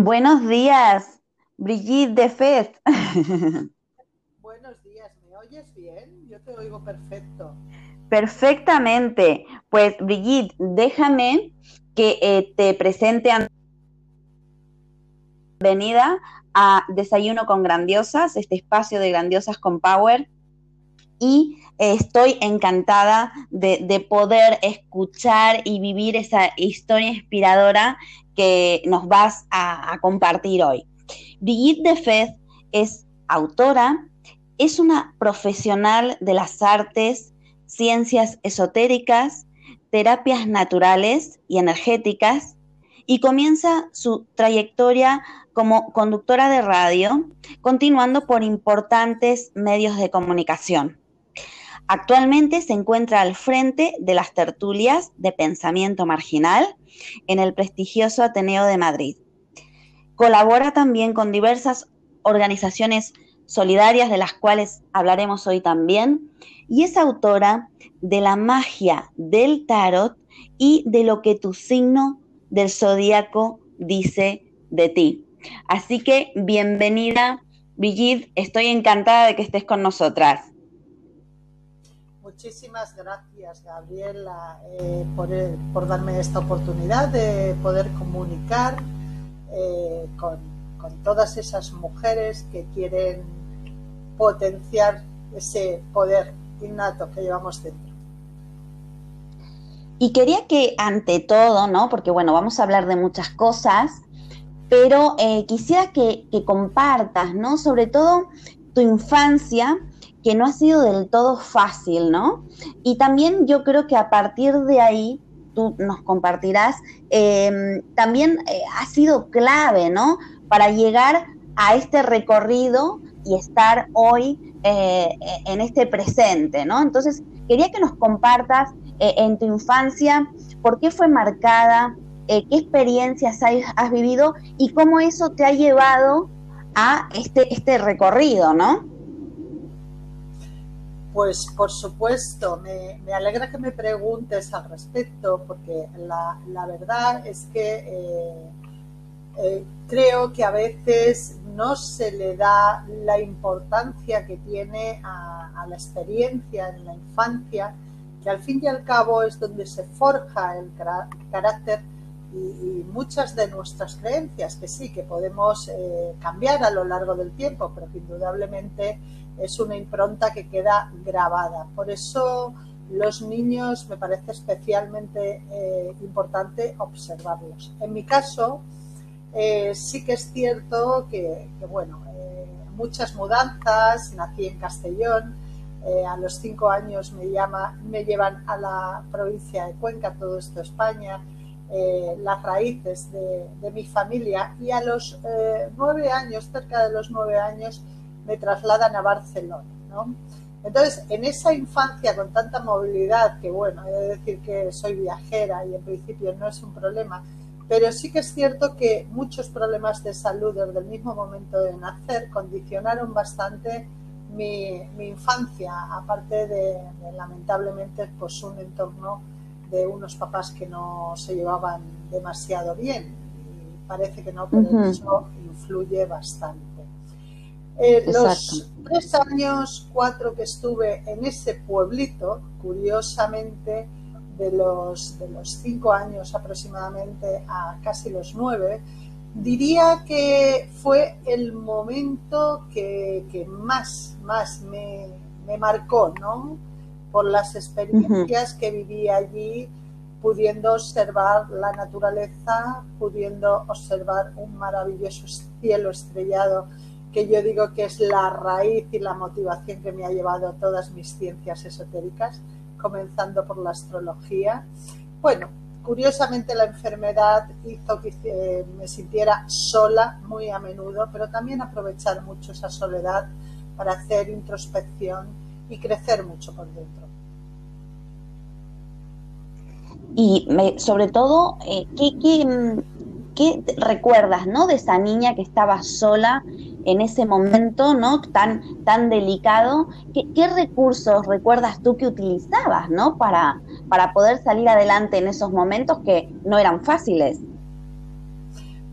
Buenos días, Brigitte de Fez. Buenos días, ¿me oyes bien? Yo te oigo perfecto. Perfectamente. Pues Brigitte, déjame que eh, te presente a... Bienvenida a Desayuno con Grandiosas, este espacio de Grandiosas con Power. Y eh, estoy encantada de, de, poder escuchar y vivir esa historia inspiradora que nos vas a, compartir hoy. Brigitte de Fez es autora, es una profesional de las artes, ciencias esotéricas, terapias naturales y energéticas y comienza su trayectoria como conductora de radio, continuando por importantes medios de comunicación. Actualmente se encuentra al frente de las tertulias de pensamiento marginal en el prestigioso Ateneo de Madrid. Colabora también con diversas organizaciones solidarias de las cuales hablaremos hoy también y es autora de la magia del tarot y de lo que tu signo del zodíaco dice de ti. Así que bienvenida, Brigitte, estoy encantada de que estés con nosotras. Muchísimas gracias, Gabriela, eh, por, darme esta oportunidad de poder comunicar eh, con, todas esas mujeres que quieren potenciar ese poder innato que llevamos dentro. Y quería que ante todo, ¿no? Porque bueno, vamos a hablar de muchas cosas, pero eh, quisiera que, que, compartas, ¿no? Sobre todo tu infancia, que no ha sido del todo fácil, ¿no? Y también yo creo que a partir de ahí, tú nos compartirás, eh, también eh, ha sido clave, ¿no? Para llegar a este recorrido y estar hoy eh, en este presente, ¿no? Entonces, quería que nos compartas en tu infancia por qué fue marcada, qué experiencias has, vivido y cómo eso te ha llevado a este, este recorrido, ¿no? Pues por supuesto, me, alegra que me preguntes al respecto, porque la, verdad es que eh, eh, creo que a veces no se le da la importancia que tiene a, la experiencia en la infancia, que al fin y al cabo es donde se forja el, carácter y, muchas de nuestras creencias, que sí, que podemos eh, cambiar a lo largo del tiempo, pero que indudablemente es una impronta que queda grabada. Por eso los niños me parece especialmente eh, importante observarlos. En mi caso, eh, sí que es cierto que, bueno, eh, muchas mudanzas, nací en Castellón, a los cinco años me, me llevan a la provincia de Cuenca, todo esto España, las raíces de, mi familia y a los nueve años, cerca de los nueve años, me trasladan a Barcelona, ¿no? Entonces, en esa infancia con tanta movilidad, que bueno, he de decir que soy viajera y en principio no es un problema, pero sí que es cierto que muchos problemas de salud desde el mismo momento de nacer condicionaron bastante mi, infancia, aparte de, lamentablemente pues un entorno de unos papás que no se llevaban demasiado bien y parece que no, pero eso influye bastante. Eh, los tres años, cuatro que estuve en ese pueblito, curiosamente, de los, de los cinco años aproximadamente a casi los nueve, diría que fue el momento que, más, más me, marcó, ¿no? Por las experiencias que viví allí, pudiendo observar la naturaleza, pudiendo observar un maravilloso cielo estrellado que yo digo que es la raíz y la motivación que me ha llevado a todas mis ciencias esotéricas, comenzando por la astrología. Bueno, curiosamente la enfermedad hizo que me sintiera sola muy a menudo, pero también aprovechar mucho esa soledad para hacer introspección y crecer mucho por dentro. Y sobre todo, eh, ¿qué, qué, qué recuerdas ¿no? de esa niña que estaba sola en ese momento ¿no? tan, tan delicado, ¿qué, recursos recuerdas tú que utilizabas ¿no? para, para poder salir adelante en esos momentos que no eran fáciles?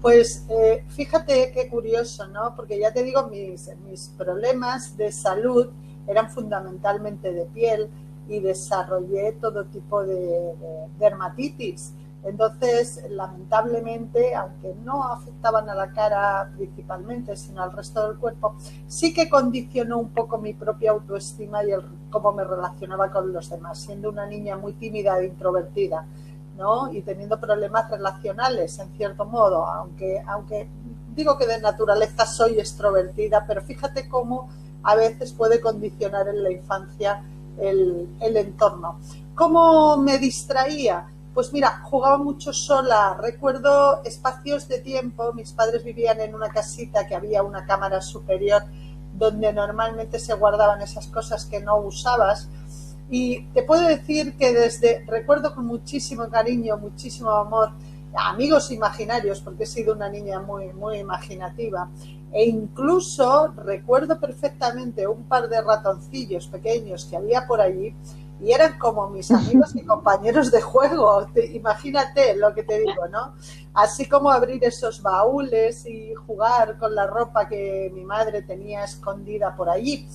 Pues eh, fíjate qué curioso, ¿no? Porque ya te digo, mis, mis problemas de salud eran fundamentalmente de piel y desarrollé todo tipo de dermatitis entonces, lamentablemente, aunque no afectaban a la cara principalmente, sino al resto del cuerpo, sí que condicionó un poco mi propia autoestima y el, cómo me relacionaba con los demás, siendo una niña muy tímida e introvertida, ¿no? Y teniendo problemas relacionales, en cierto modo, aunque, aunque digo que de naturaleza soy extrovertida, pero fíjate cómo a veces puede condicionar en la infancia el, el entorno. ¿Cómo me distraía? Pues mira, jugaba mucho sola. Recuerdo espacios de tiempo. Mis padres vivían en una casita que había una cámara superior donde normalmente se guardaban esas cosas que no usabas. Y te puedo decir que desde, recuerdo con muchísimo cariño, muchísimo amor, amigos imaginarios, porque he sido una niña muy, muy imaginativa. E incluso recuerdo perfectamente un par de ratoncillos pequeños que había por allí y eran como mis amigos y compañeros de juego. imagínate lo que te digo, ¿no? Así como abrir esos baúles y jugar con la ropa que mi madre tenía escondida por allí.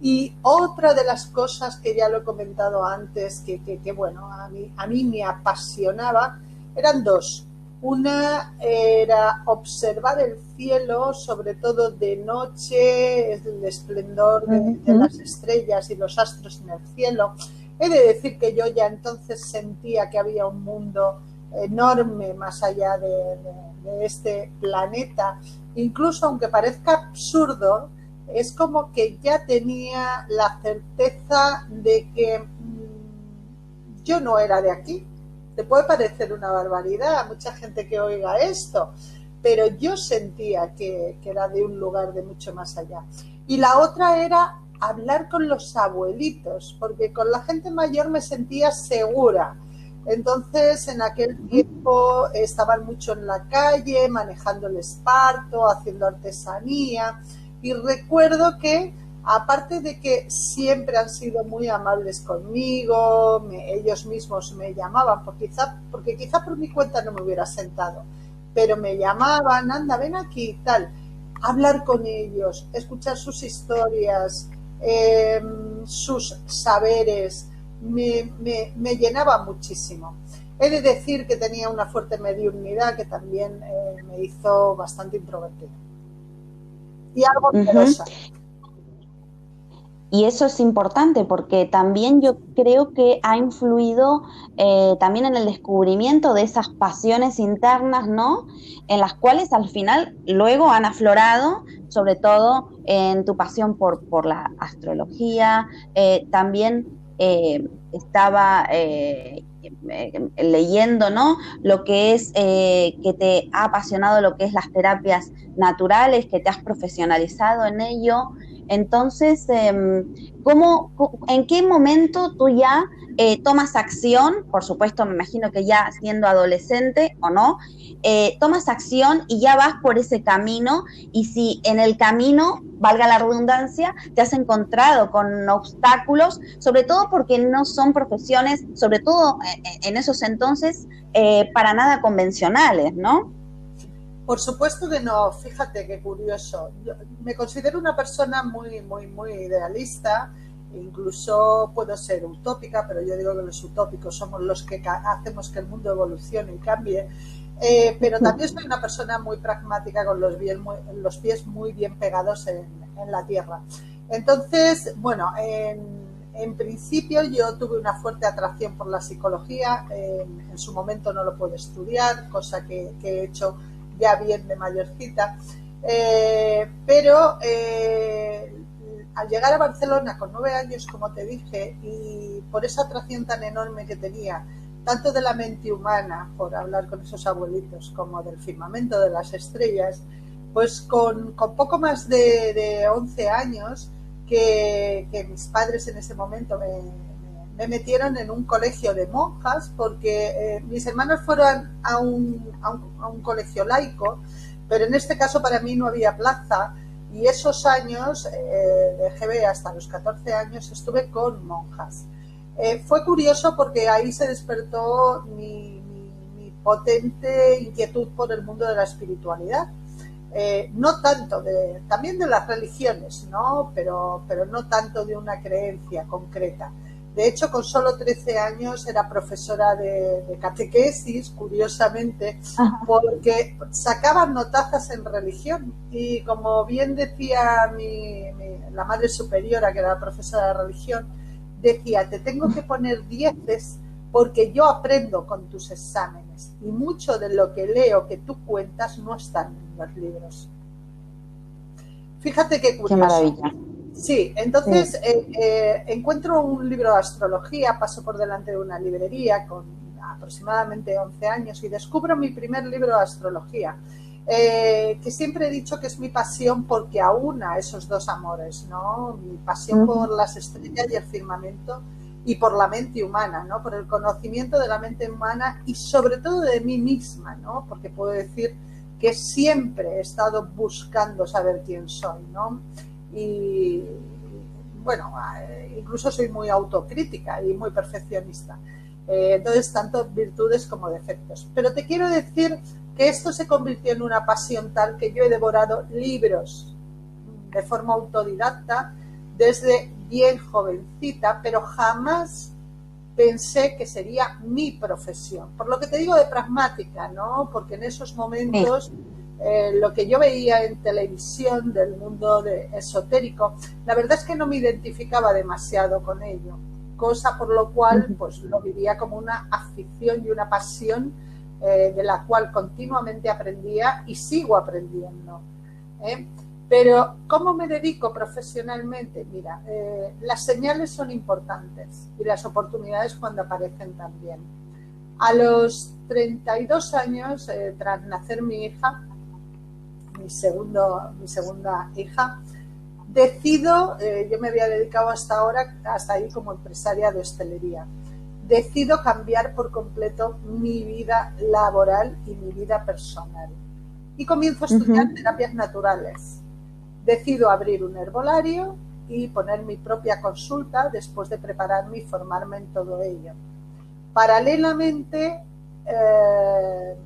Y otra de las cosas que ya lo he comentado antes, que, que, bueno, a mí, a mí me apasionaba, eran dos. Una era observar el cielo, sobre todo de noche, el esplendor de las estrellas y los astros en el cielo He de decir que yo ya entonces sentía que había un mundo enorme más allá de, este planeta. Incluso aunque parezca absurdo, es como que ya tenía la certeza de que mm, yo no era de aquí. Te puede parecer una barbaridad a mucha gente que oiga esto, pero yo sentía que, que era de un lugar de mucho más allá. Y la otra era hablar con los abuelitos, porque con la gente mayor me sentía segura entonces, en aquel tiempo estaban mucho en la calle, manejando el esparto, haciendo artesanía. Y recuerdo que, aparte de que siempre han sido muy amables conmigo, ellos mismos me llamaban, porque quizá, porque quizá por mi cuenta no me hubiera sentado, pero me llamaban, anda, ven aquí, tal. Hablar con ellos, escuchar sus historias, em, sus saberes, me, me, llenaba muchísimo. He de decir que tenía una fuerte mediunidad que también eh, me hizo bastante introvertida. Y algo poderosa. Y eso es importante porque también yo creo que ha influido eh, también en el descubrimiento de esas pasiones internas, ¿no? En las cuales al final luego han aflorado, sobre todo en tu pasión por, por la astrología, eh, también eh, estaba eh, leyendo, ¿no? Lo que es que te ha apasionado lo que es las terapias naturales, que te has profesionalizado en ello. Entonces, em, ¿cómo, ¿en qué momento tú ya eh, tomas acción? Por supuesto, me imagino que ya siendo adolescente o no, eh, tomas acción y ya vas por ese camino y si en el camino, valga la redundancia, te has encontrado con obstáculos, sobre todo porque no son profesiones, sobre todo en esos entonces, eh, para nada convencionales, ¿no? Por supuesto que no, fíjate qué curioso. me considero una persona muy, muy, muy idealista, incluso puedo ser utópica, pero yo digo que los utópicos somos los que hacemos que el mundo evolucione y cambie. Eh, pero también soy una persona muy pragmática con los, los pies muy bien pegados en, la tierra. Entonces, bueno, en, principio yo tuve una fuerte atracción por la psicología, en, su momento no lo pude estudiar, cosa que he hecho ya bien de mayorcita. Eh, pero eh, al llegar a Barcelona con nueve años, como te dije, y por esa atracción tan enorme que tenía, tanto de la mente humana, por hablar con esos abuelitos, como del firmamento de las estrellas, pues con, poco más de, 11 años, que, mis padres en ese momento me, me metieron en un colegio de monjas porque eh, mis hermanos fueron a un, colegio laico, pero en este caso para mí no había plaza y esos años, eh, de GB hasta los 14 años, estuve con monjas. Eh, fue curioso porque ahí se despertó mi, mi, potente inquietud por el mundo de la espiritualidad. no tanto de, también de las religiones, ¿no? Pero, pero no tanto de una creencia concreta. De hecho, con solo 13 años era profesora de, catequesis, curiosamente, porque sacaban notazas en religión. Y como bien decía la madre superiora, que era profesora de religión, decía, te tengo que poner dieces porque yo aprendo con tus exámenes. Y mucho de lo que leo que tú cuentas no están en los libros. Fíjate qué curioso. Qué maravilla. Sí, entonces eh, eh, encuentro un libro de astrología, paso por delante de una librería con aproximadamente 11 años y descubro mi primer libro de astrología, eh, que siempre he dicho que es mi pasión porque aúna esos dos amores, ¿no? Mi pasión por las estrellas y el firmamento y por la mente humana, ¿no? Por el conocimiento de la mente humana y sobre todo de mí misma, ¿no? Porque puedo decir que siempre he estado buscando saber quién soy, ¿no? Y bueno, incluso soy muy autocrítica y muy perfeccionista. Eh, entonces, tanto virtudes como defectos. Pero te quiero decir que esto se convirtió en una pasión tal que yo he devorado libros de forma autodidacta desde bien jovencita, pero jamás pensé que sería mi profesión. Por lo que te digo de pragmática, ¿no? Porque en esos momentos... Eh, lo que yo veía en televisión del mundo de esotérico, la verdad es que no me identificaba demasiado con ello. cosa por lo cual pues lo vivía como una afición y una pasión eh, de la cual continuamente aprendía y sigo aprendiendo. ¿eh? Pero, ¿cómo me dedico profesionalmente? Mira, eh, las señales son importantes y las oportunidades cuando aparecen también. A los 32 años, tras nacer mi hija, mi, segundo, mi segunda hija, decido, yo me había dedicado hasta ahora, hasta ahí como empresaria de hostelería, decido cambiar por completo mi vida laboral y mi vida personal. Y comienzo a estudiar terapias naturales. Decido abrir un herbolario y poner mi propia consulta después de prepararme y formarme en todo ello. Paralelamente, eh,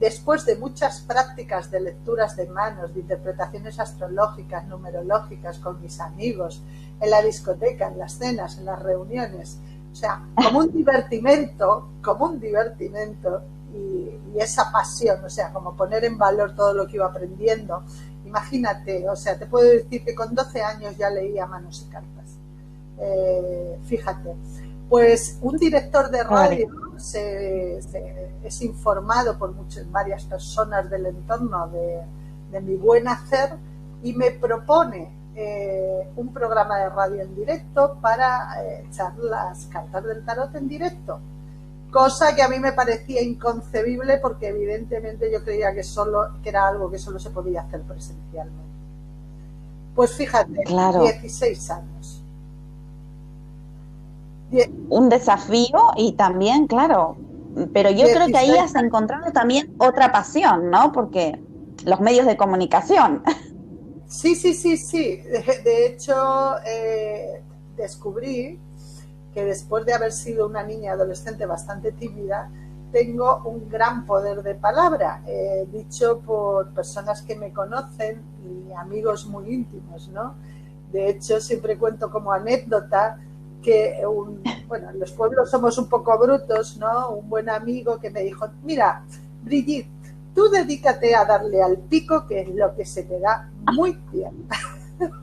después de muchas prácticas de lecturas de manos, de interpretaciones astrológicas, numerológicas con mis amigos, en la discoteca, en las cenas, en las reuniones, o sea, como un divertimento, como un divertimento y, esa pasión, o sea, como poner en valor todo lo que iba aprendiendo. Imagínate, o sea, te puedo decir que con 12 años ya leía manos y cartas. Eh, fíjate, pues un director de radio se, es informado por muchas, varias personas del entorno de, de mi buen hacer y me propone eh, un programa de radio en directo para eh, echar las cartas del tarot en directo. Cosa que a mí me parecía inconcebible porque evidentemente yo creía que solo que era algo que solo se podía hacer presencialmente. Pues fíjate, 16 años. Un desafío y también, claro, pero yo creo que ahí has encontrado también otra pasión, ¿no? Porque los medios de comunicación. Sí, sí, sí, sí. De, hecho, eh, descubrí que después de haber sido una niña adolescente bastante tímida, tengo un gran poder de palabra, eh, dicho por personas que me conocen y amigos muy íntimos, ¿no? De hecho, siempre cuento como anécdota que un, bueno, en los pueblos somos un poco brutos, ¿no? Un buen amigo que me dijo, mira, Brigitte, tú dedícate a darle al pico, que es lo que se te da muy bien.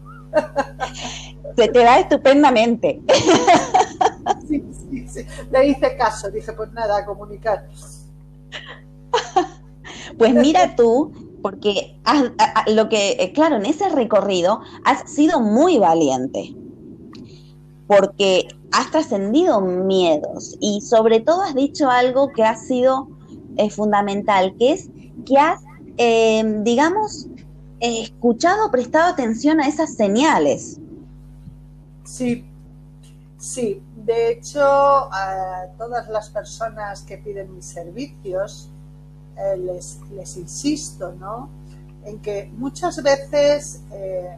Se te da estupendamente. Sí, sí, sí. Le hice caso, dije, pues nada, a comunicar. Pues mira tú, porque lo que, eh, claro, en ese recorrido has sido muy valiente, porque has trascendido miedos y sobre todo has dicho algo que ha sido eh, fundamental, que es que has, eh, digamos, escuchado, prestado atención a esas señales. Sí, sí. De hecho, a todas las personas que piden mis servicios, eh, les, insisto, ¿no? En que muchas veces,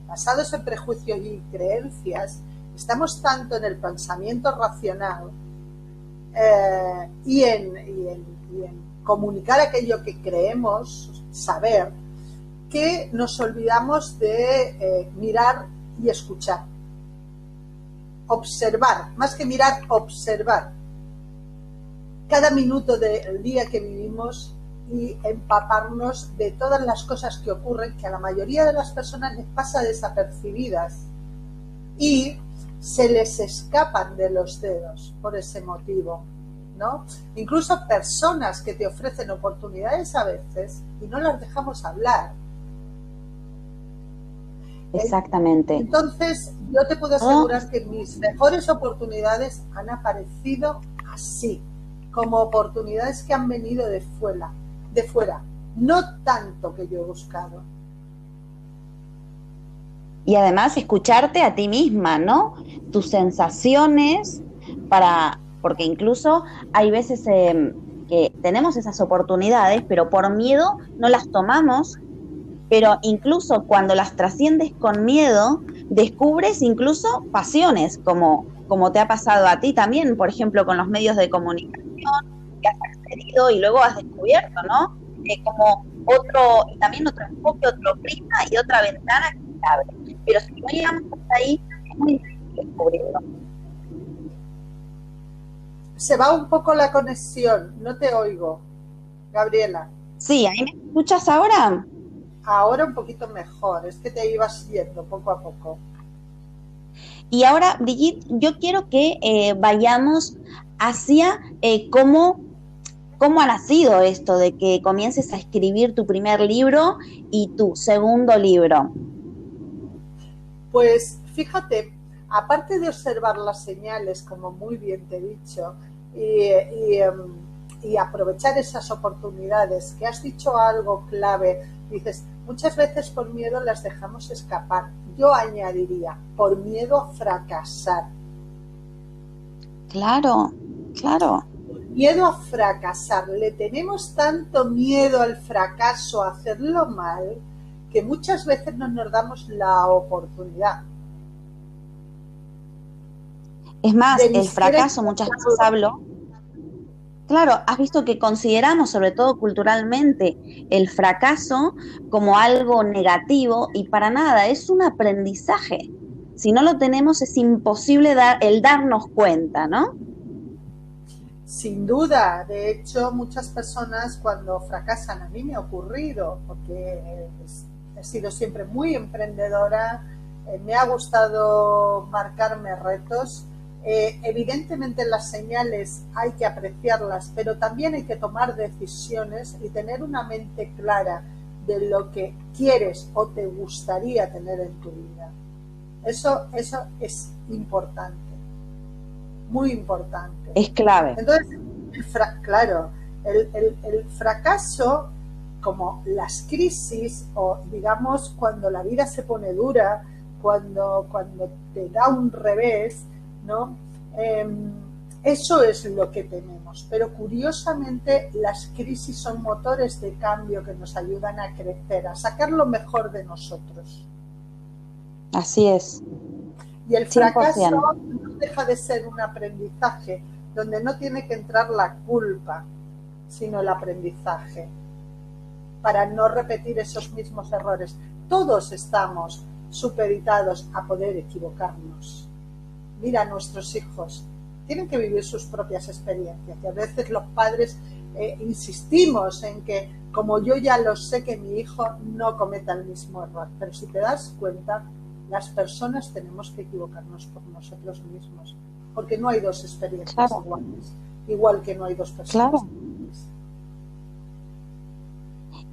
basados en prejuicios y creencias, estamos tanto en el pensamiento racional eh, y, en, comunicar aquello que creemos saber, que nos olvidamos de eh, mirar y escuchar. Observar, más que mirar, observar cada minuto del día que vivimos y empaparnos de todas las cosas que ocurren, que a la mayoría de las personas les pasa desapercibidas y se les escapan de los dedos por ese motivo. ¿no? Incluso personas que te ofrecen oportunidades a veces y no las dejamos hablar Exactamente. Entonces, yo te puedo asegurar ah. que mis mejores oportunidades han aparecido así, como oportunidades que han venido de fuera, de fuera, no tanto que yo he buscado. Y además escucharte a ti misma, ¿no? Tus sensaciones para, porque incluso hay veces em, que tenemos esas oportunidades, pero por miedo no las tomamos pero incluso cuando las trasciendes con miedo, descubres incluso pasiones, como, como te ha pasado a ti también, por ejemplo, con los medios de comunicación que has accedido y luego has descubierto, ¿no? Eh, como otro, también otro enfoque, otro prisma y otra ventana que se abre. Pero si no llegamos hasta ahí, es muy difícil descubrirlo. Se va un poco la conexión, no te oigo, Gabriela. Sí, ¿ahí me escuchas ahora? ahora un poquito mejor, es que te ibas yendo poco a poco. Y ahora, Brigitte, yo quiero que eh, vayamos hacia eh, cómo, cómo ha nacido esto de que comiences a escribir tu primer libro y tu segundo libro. Pues fíjate, aparte de observar las señales, como muy bien te he dicho, y, em, aprovechar esas oportunidades, que has dicho algo clave, dices, muchas veces por miedo las dejamos escapar. Yo añadiría, por miedo a fracasar. Claro, claro. Por miedo a fracasar. Le tenemos tanto miedo al fracaso, a hacerlo mal, que muchas veces no nos damos la oportunidad. Es más, el fracaso, muchas veces hablo, claro, has visto que consideramos, sobre todo culturalmente, el fracaso como algo negativo y para nada, es un aprendizaje. Si no lo tenemos es imposible dar, el darnos cuenta, ¿no? Sin duda, de hecho muchas personas cuando fracasan, a mí me ha ocurrido, porque he sido siempre muy emprendedora, eh, me ha gustado marcarme retos eh, evidentemente las señales hay que apreciarlas, pero también hay que tomar decisiones y tener una mente clara de lo que quieres o te gustaría tener en tu vida. Eso, eso es importante, muy importante. Es clave. Entonces, claro, el, el fracaso, como las crisis, o digamos cuando la vida se pone dura, cuando, cuando te da un revés, ¿no? Em, eso es lo que tenemos, pero curiosamente las crisis son motores de cambio que nos ayudan a crecer, a sacar lo mejor de nosotros. Así es. Y el fracaso no deja de ser un aprendizaje donde no tiene que entrar la culpa, sino el aprendizaje, para no repetir esos mismos errores. Todos estamos supeditados a poder equivocarnos. Mira, nuestros hijos. Tienen que vivir sus propias experiencias. Y a veces los padres eh, insistimos en que como yo ya lo sé que mi hijo no cometa el mismo error, pero si te das cuenta, las personas tenemos que equivocarnos por nosotros mismos, porque no hay dos experiencias iguales, igual que no hay dos personas. Claro.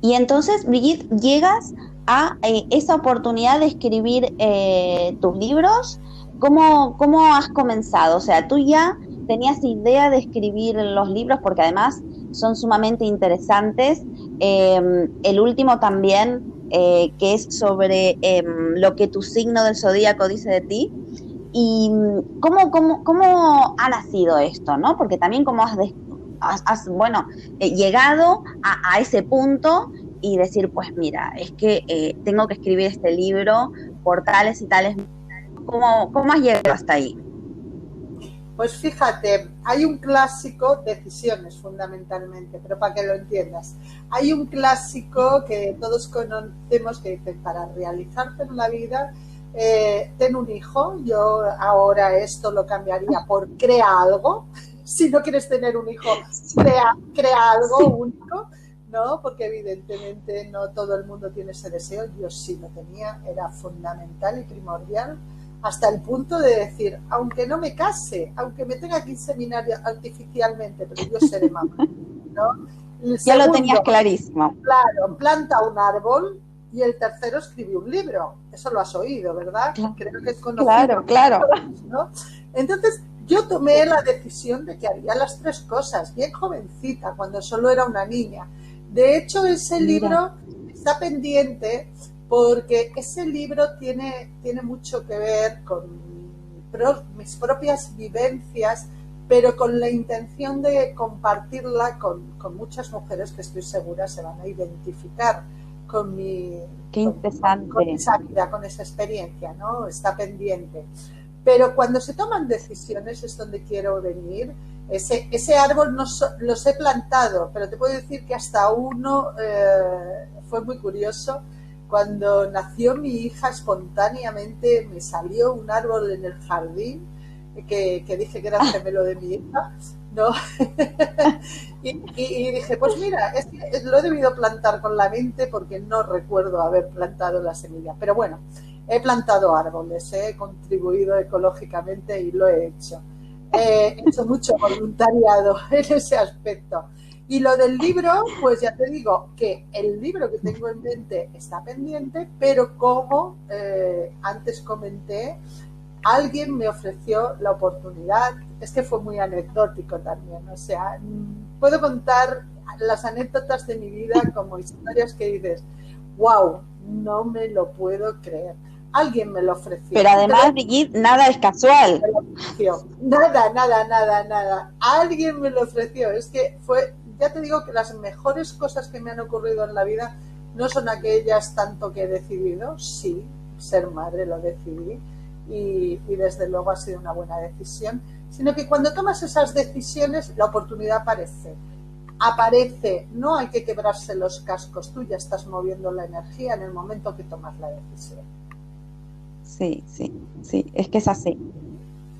Y entonces, Brigitte, llegas a eh, esa oportunidad de escribir eh, tus libros ¿Cómo, ¿Cómo has comenzado? O sea, tú ya tenías idea de escribir los libros porque además son sumamente interesantes. Em, el último también, eh, que es sobre em, lo que tu signo del zodíaco dice de ti. ¿Y cómo, cómo, cómo ha nacido esto? ¿no? Porque también como has, has, bueno, eh, llegado a, ese punto y decir, pues mira, es que eh, tengo que escribir este libro por tales y tales ¿Cómo, cómo has llegado hasta ahí? Pues fíjate, hay un clásico, decisiones fundamentalmente, pero para que lo entiendas. Hay un clásico que todos conocemos que dice, para realizarte en la vida, eh, ten un hijo. Yo ahora esto lo cambiaría por crea algo. Si no quieres tener un hijo, crea, crea algo único, ¿no? Porque evidentemente no todo el mundo tiene ese deseo. Yo sí lo tenía, era fundamental y primordial hasta el punto de decir, aunque no me case, aunque me tenga que inseminar artificialmente, pero yo seré mamá. ¿no? ya lo tenías clarísimo. Claro, planta un árbol y el tercero escribe un libro. Eso lo has oído, ¿verdad? Creo que es conocido. Claro, claro. Entonces, yo tomé la decisión de que haría las tres cosas, bien jovencita, cuando solo era una niña. De hecho, ese libro está pendiente porque ese libro tiene, tiene mucho que ver con mis propias vivencias, pero con la intención de compartirla con, muchas mujeres que estoy segura se van a identificar con mi con, esa vida, con esa experiencia, ¿no? Está pendiente. Pero cuando se toman decisiones es donde quiero venir. Ese, árbol no los he plantado, pero te puedo decir que hasta uno eh, fue muy curioso cuando nació mi hija, espontáneamente me salió un árbol en el jardín que, dije que era el gemelo de mi hija, ¿no? y, dije, pues mira, lo he debido plantar con la mente porque no recuerdo haber plantado la semilla. Pero bueno, He plantado árboles, he contribuido ecológicamente y lo he hecho. he hecho mucho voluntariado en ese aspecto. Y lo del libro, pues ya te digo que el libro que tengo en mente está pendiente, pero como eh, antes comenté, alguien me ofreció la oportunidad, es que fue muy anecdótico también, o sea, puedo contar las anécdotas de mi vida como historias que dices, wow, no me lo puedo creer. Alguien me lo ofreció. Pero además, Brigitte, nada es casual. Nada, nada, nada, nada. Alguien me lo ofreció. Es que fue ya te digo que las mejores cosas que me han ocurrido en la vida no son aquellas tanto que he decidido, sí, ser madre lo decidí y, desde luego ha sido una buena decisión, sino que cuando tomas esas decisiones la oportunidad aparece. Aparece, no hay que quebrarse los cascos, tú ya estás moviendo la energía en el momento que tomas la decisión. Sí, sí, sí, es que es así.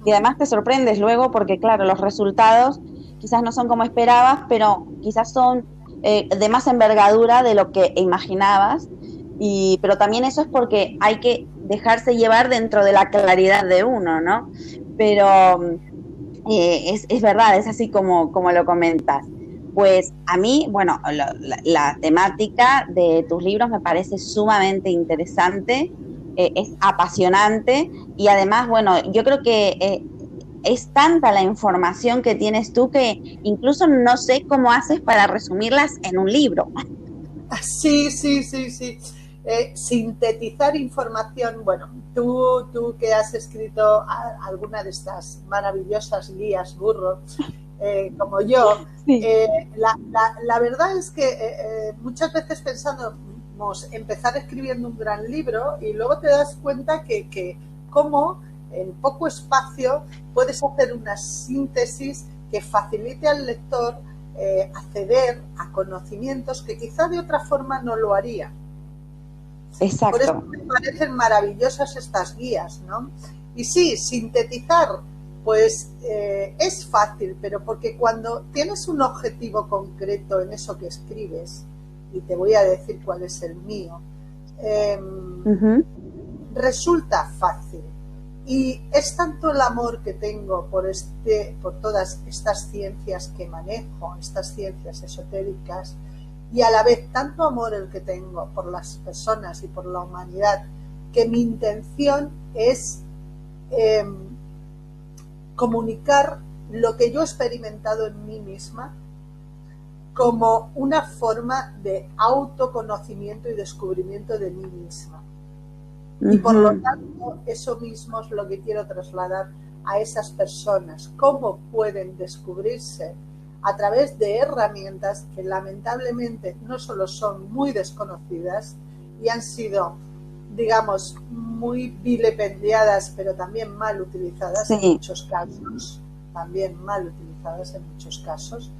Y además te sorprendes luego porque, claro, los resultados quizás no son como esperabas, pero quizás son eh, de más envergadura de lo que imaginabas. Y, pero también eso es porque hay que dejarse llevar dentro de la claridad de uno, ¿no? Pero eh, es, es, verdad, es así como, como lo comentas. Pues a mí, bueno, la, temática de tus libros me parece sumamente interesante, eh, es apasionante y además, bueno, yo creo que es tanta la información que tienes tú que incluso no sé cómo haces para resumirlas en un libro. Sí, sí, sí, sí. Eh, sintetizar información, bueno, tú, tú que has escrito alguna de estas maravillosas guías burro, eh, como yo, eh, la, verdad es que muchas veces empezar escribiendo un gran libro y luego te das cuenta que, que cómo en poco espacio puedes hacer una síntesis que facilite al lector eh, acceder a conocimientos que quizá de otra forma no lo haría. Exacto. Por eso me parecen maravillosas estas guías, ¿no? Y sí, sintetizar, pues eh, es fácil, pero porque cuando tienes un objetivo concreto en eso que escribes, y te voy a decir cuál es el mío, em, resulta fácil. Y es tanto el amor que tengo por, este, por todas estas ciencias que manejo, estas ciencias esotéricas, y a la vez tanto amor el que tengo por las personas y por la humanidad, que mi intención es em, comunicar lo que yo he experimentado en mí misma como una forma de autoconocimiento y descubrimiento de mí misma. Y por lo tanto, eso mismo es lo que quiero trasladar a esas personas, cómo pueden descubrirse a través de herramientas que lamentablemente no solo son muy desconocidas y han sido, digamos, muy vilipendiadas, pero también mal utilizadas en muchos casos, también mal utilizadas en muchos casos,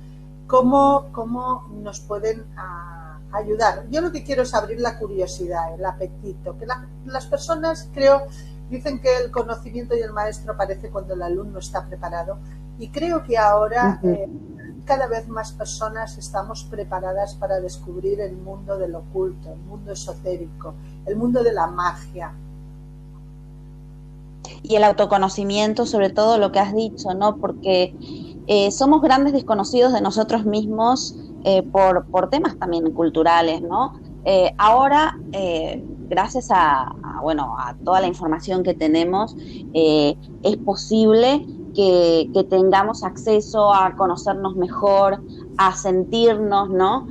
cómo, cómo nos pueden... Ah, ayudar. Yo lo que quiero es abrir la curiosidad, el apetito, que las personas creo dicen que el conocimiento y el maestro aparece cuando el alumno está preparado y creo que ahora eh, cada vez más personas estamos preparadas para descubrir el mundo del oculto, el mundo esotérico, el mundo de la magia. Y el autoconocimiento, sobre todo lo que has dicho, ¿no? Porque eh, somos grandes desconocidos de nosotros mismos eh, por, por, temas también culturales, ¿no? Eh, ahora, gracias a, bueno, a toda la información que tenemos, es posible que, tengamos acceso a conocernos mejor, a sentirnos, ¿no?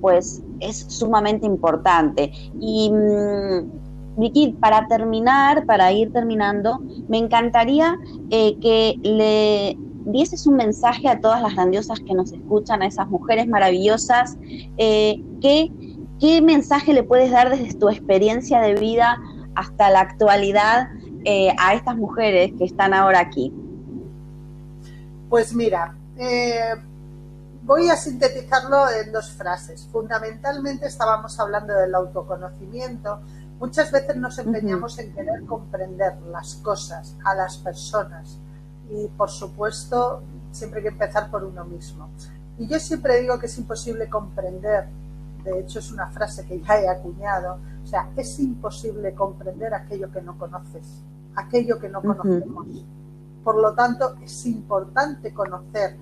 pues es sumamente importante. Y mm, Vicky, para terminar, para ir terminando, me encantaría que le dieses un mensaje a todas las grandiosas que nos escuchan, a esas mujeres maravillosas, eh, ¿qué, mensaje le puedes dar desde tu experiencia de vida hasta la actualidad eh, a estas mujeres que están ahora aquí? Pues mira, eh, voy a sintetizarlo en dos frases. Fundamentalmente estábamos hablando del autoconocimiento. Muchas veces nos empeñamos en querer comprender las cosas, a las personas, y por supuesto siempre hay que empezar por uno mismo. Y yo siempre digo que es imposible comprender, de hecho es una frase que ya he acuñado, O sea, es imposible comprender aquello que no conoces, aquello que no conocemos. Por lo tanto, es importante conocer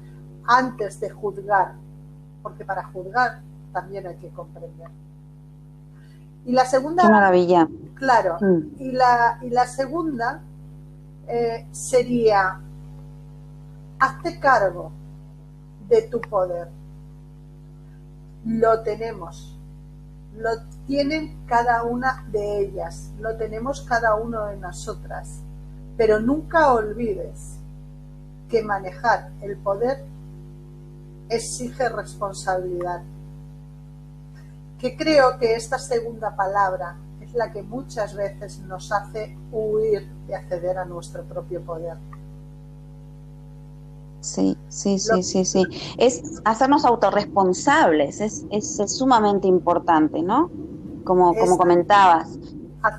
antes de juzgar, porque para juzgar también hay que comprender. Y la segunda. Qué maravilla. Claro. Mm. Y, la, y la segunda eh, sería: hazte cargo de tu poder. Lo tenemos. Lo tienen cada una de ellas. Lo tenemos cada uno de nosotras. Pero nunca olvides que manejar el poder exige responsabilidad que creo que esta segunda palabra es la que muchas veces nos hace huir de acceder a nuestro propio poder. Sí, sí, sí, sí, sí. Es hacernos autorresponsables, es, es, sumamente importante, ¿no? Como, como comentabas.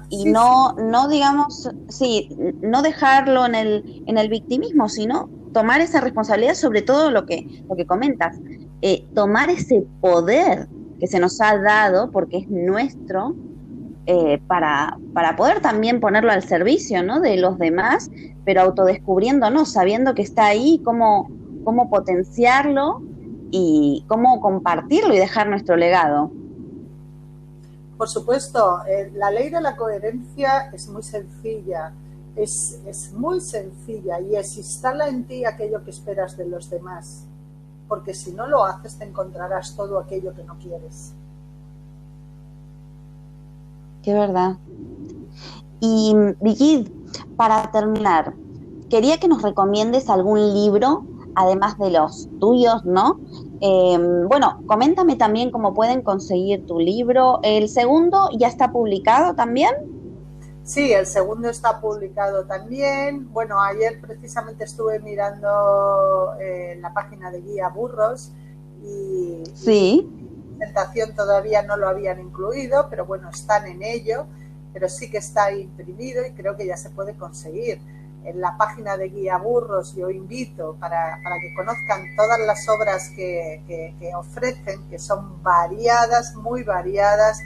Y no, no digamos, sí, no dejarlo en el, en el victimismo, sino tomar esa responsabilidad sobre todo lo que, lo que comentas, eh, tomar ese poder que se nos ha dado porque es nuestro eh, para, para, poder también ponerlo al servicio ¿no? de los demás, pero autodescubriéndonos, sabiendo que está ahí, cómo, cómo potenciarlo y cómo compartirlo y dejar nuestro legado. Por supuesto, eh, la ley de la coherencia es muy sencilla, es, es muy sencilla y es instala en ti aquello que esperas de los demás porque si no lo haces te encontrarás todo aquello que no quieres. Qué verdad. Y Vicky, para terminar, quería que nos recomiendes algún libro, además de los tuyos, ¿no? Em, bueno, coméntame también cómo pueden conseguir tu libro. ¿El segundo ya está publicado también? Sí, el segundo está publicado también. Bueno, ayer precisamente estuve mirando eh, la página de Guía Burros y, sí. Presentación todavía no lo habían incluido, pero bueno, están en ello, pero sí que está imprimido y creo que ya se puede conseguir. En la página de Guía Burros yo invito para, que conozcan todas las obras que, que ofrecen, que son variadas, muy variadas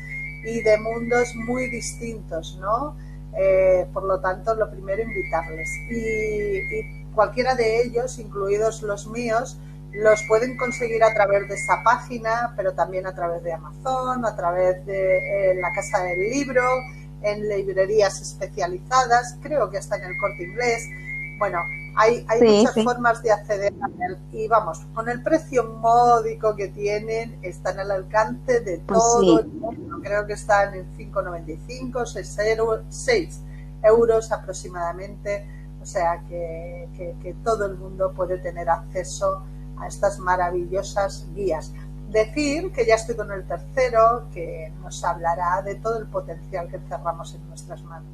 y de mundos muy distintos, ¿no? Eh, por lo tanto, lo primero, invitarles. Y, cualquiera de ellos, incluidos los míos, los pueden conseguir a través de esa página, pero también a través de Amazon, a través de la Casa del Libro, en librerías especializadas, creo que hasta en el corte inglés. Bueno, hay, muchas formas de acceder a él y vamos, con el precio módico que tienen, están al alcance de pues todo el mundo. Creo que están en 5,95, 6, euros aproximadamente. O sea que, que todo el mundo puede tener acceso a estas maravillosas guías. Decir que ya estoy con el tercero, que nos hablará de todo el potencial que encerramos en nuestras manos.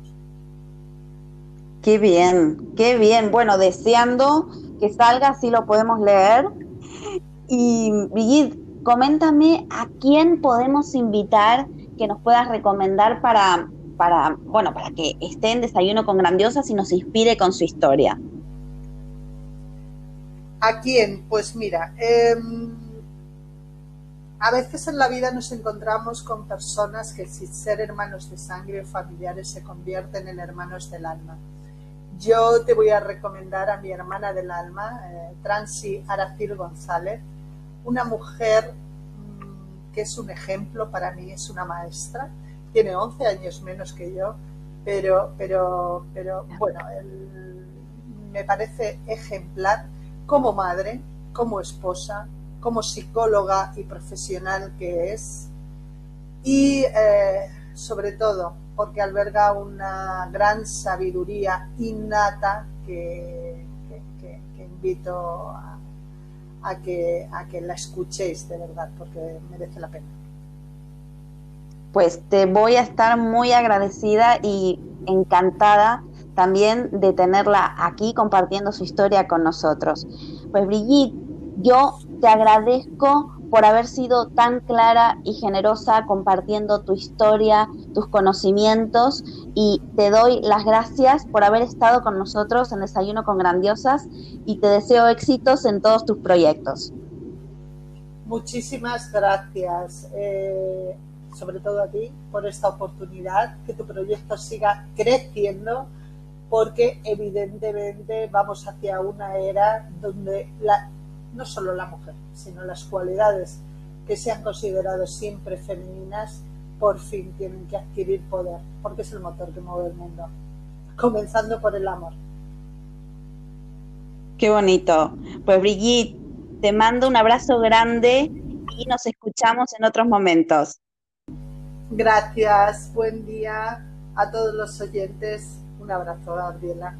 Qué bien, qué bien. Bueno, deseando que salga, así lo podemos leer. Y Brigitte, coméntame a quién podemos invitar que nos puedas recomendar para, para, bueno, para que esté en Desayuno con Grandiosas y nos inspire con su historia. ¿A quién? Pues mira, em, a veces en la vida nos encontramos con personas que sin ser hermanos de sangre o familiares se convierten en hermanos del alma. Yo te voy a recomendar a mi hermana del alma, eh, Transi Aracil González, una mujer mm, que es un ejemplo para mí, es una maestra, tiene 11 años menos que yo, pero, pero, pero bueno, me parece ejemplar como madre, como esposa, como psicóloga y profesional que es, y eh, sobre todo porque alberga una gran sabiduría innata que, invito a, que, a que la escuchéis de verdad, porque merece la pena. Pues te voy a estar muy agradecida y encantada también de tenerla aquí compartiendo su historia con nosotros. Pues Brigitte, yo te agradezco por haber sido tan clara y generosa compartiendo tu historia, tus conocimientos y te doy las gracias por haber estado con nosotros en Desayuno con Grandiosas y te deseo éxitos en todos tus proyectos. Muchísimas gracias. Eh, sobre todo a ti, por esta oportunidad, que tu proyecto siga creciendo, porque evidentemente vamos hacia una era donde la, no solo la mujer, sino las cualidades que se han considerado siempre femeninas, por fin tienen que adquirir poder, porque es el motor que mueve el mundo, comenzando por el amor. Qué bonito. Pues Brigitte, te mando un abrazo grande y nos escuchamos en otros momentos. Gracias, buen día a todos los oyentes. Un abrazo, Gabriela.